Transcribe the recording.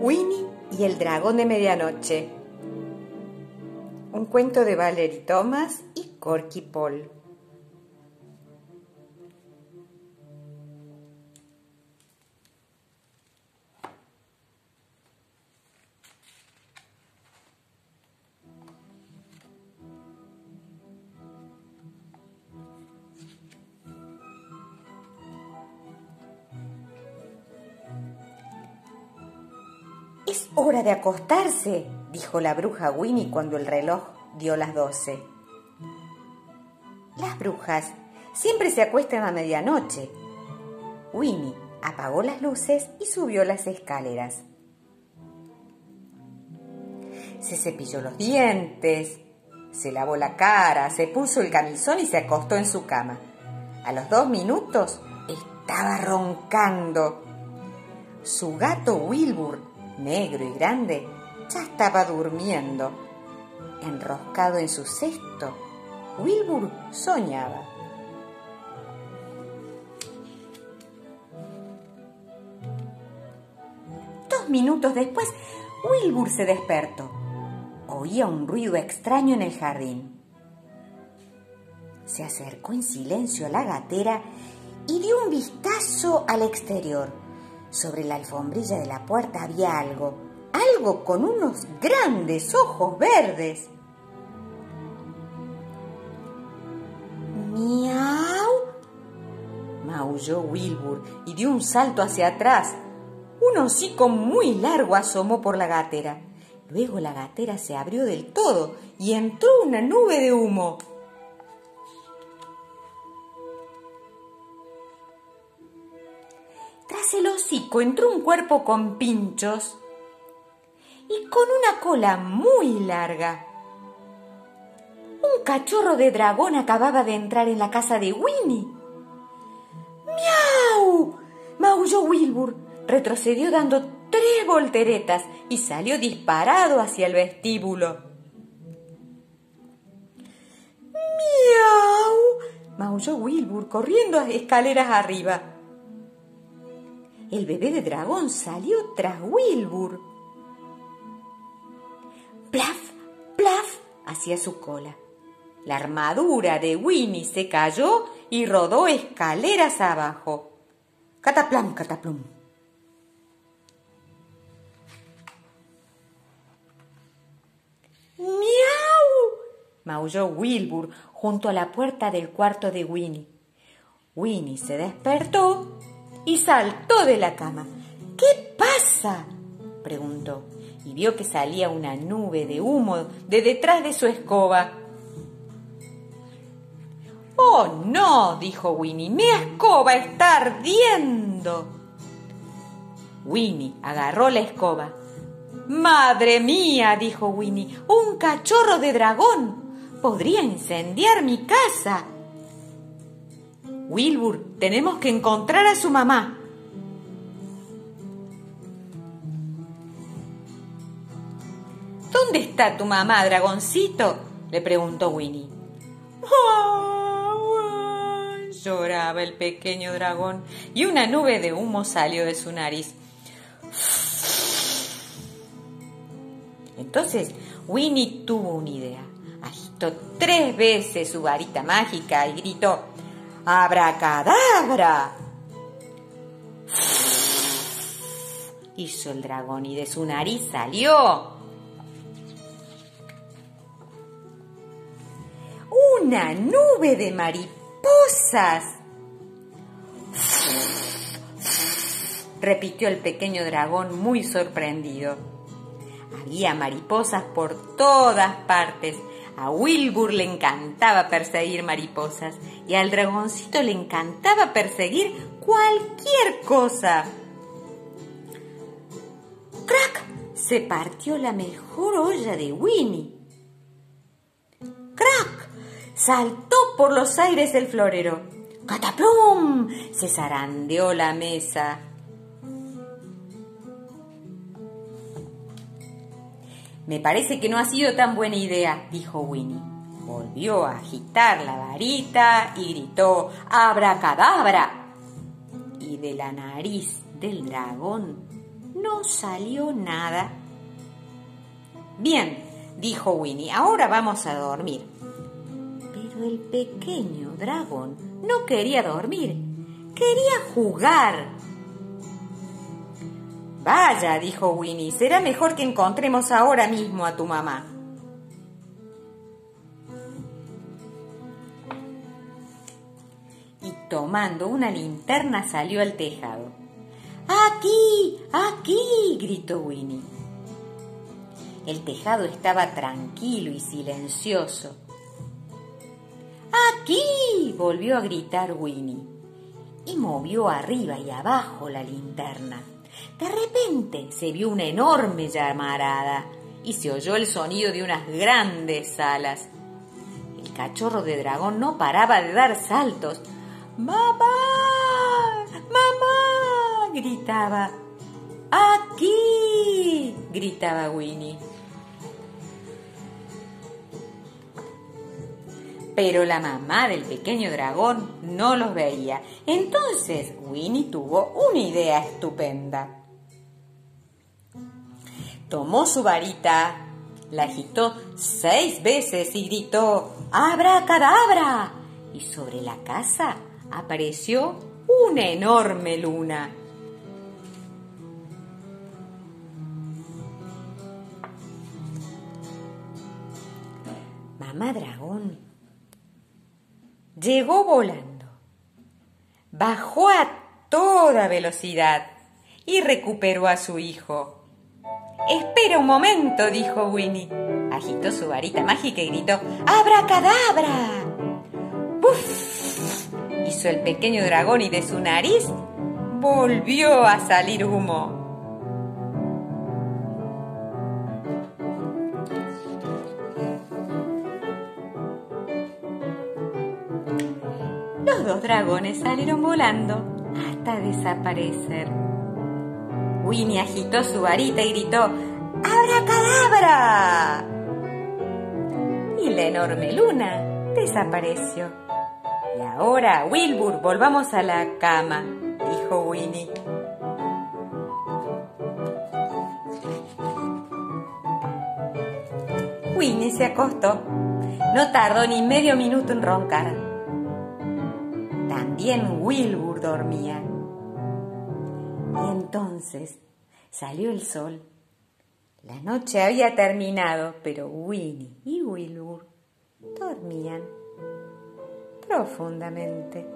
Winnie y el dragón de medianoche. Un cuento de Valerie Thomas y Corky Paul. Es hora de acostarse, dijo la bruja Winnie cuando el reloj dio las doce. Las brujas siempre se acuestan a medianoche. Winnie apagó las luces y subió las escaleras. Se cepilló los dientes, se lavó la cara, se puso el camisón y se acostó en su cama. A los dos minutos estaba roncando. Su gato Wilbur negro y grande, ya estaba durmiendo. Enroscado en su cesto, Wilbur soñaba. Dos minutos después, Wilbur se despertó. Oía un ruido extraño en el jardín. Se acercó en silencio a la gatera y dio un vistazo al exterior sobre la alfombrilla de la puerta había algo, algo con unos grandes ojos verdes. ¡Miau! maulló Wilbur y dio un salto hacia atrás. Un hocico muy largo asomó por la gatera. Luego la gatera se abrió del todo y entró una nube de humo. Entró un cuerpo con pinchos y con una cola muy larga. Un cachorro de dragón acababa de entrar en la casa de Winnie. ¡Miau! maulló Wilbur. Retrocedió dando tres volteretas y salió disparado hacia el vestíbulo. ¡Miau! maulló Wilbur corriendo escaleras arriba el bebé de dragón salió tras Wilbur. Plaf, plaf, hacia su cola. La armadura de Winnie se cayó y rodó escaleras abajo. Cataplum, cataplum. ¡Miau! maulló Wilbur junto a la puerta del cuarto de Winnie. Winnie se despertó y saltó de la cama. ¿Qué pasa? preguntó y vio que salía una nube de humo de detrás de su escoba. Oh, no, dijo Winnie, mi escoba está ardiendo. Winnie agarró la escoba. Madre mía, dijo Winnie, un cachorro de dragón. Podría incendiar mi casa. Wilbur, tenemos que encontrar a su mamá. ¿Dónde está tu mamá, dragoncito? le preguntó Winnie. lloraba el pequeño dragón y una nube de humo salió de su nariz. Entonces Winnie tuvo una idea. Agitó tres veces su varita mágica y gritó ¡Abracadabra! Hizo el dragón y de su nariz salió una nube de mariposas. Repitió el pequeño dragón muy sorprendido. Había mariposas por todas partes a Wilbur le encantaba perseguir mariposas y al dragoncito le encantaba perseguir cualquier cosa. ¡Crack! Se partió la mejor olla de Winnie. ¡Crack! Saltó por los aires el florero. ¡Cataplum! Se zarandeó la mesa. Me parece que no ha sido tan buena idea, dijo Winnie. Volvió a agitar la varita y gritó ¡Abracadabra! Y de la nariz del dragón no salió nada. Bien, dijo Winnie, ahora vamos a dormir. Pero el pequeño dragón no quería dormir, quería jugar. Vaya, dijo Winnie, será mejor que encontremos ahora mismo a tu mamá. Y tomando una linterna salió al tejado. ¡Aquí! ¡Aquí! gritó Winnie. El tejado estaba tranquilo y silencioso. ¡Aquí! volvió a gritar Winnie y movió arriba y abajo la linterna. De repente se vio una enorme llamarada y se oyó el sonido de unas grandes alas. El cachorro de dragón no paraba de dar saltos. ¡Mamá! ¡Mamá! gritaba. ¡Aquí! gritaba Winnie. Pero la mamá del pequeño dragón no los veía. Entonces Winnie tuvo una idea estupenda. Tomó su varita, la agitó seis veces y gritó ¡Abra cadabra! Y sobre la casa apareció una enorme luna. Mamá dragón Llegó volando, bajó a toda velocidad y recuperó a su hijo. Espera un momento, dijo Winnie. Agitó su varita mágica y gritó, ¡Abracadabra! ¡Puf! Hizo el pequeño dragón y de su nariz volvió a salir humo. Los dos dragones salieron volando hasta desaparecer. Winnie agitó su varita y gritó ¡Abracadabra! Y la enorme luna desapareció. Y ahora, Wilbur, volvamos a la cama, dijo Winnie. Winnie se acostó. No tardó ni medio minuto en roncar. También Wilbur dormía. Y entonces salió el sol. La noche había terminado, pero Winnie y Wilbur dormían profundamente.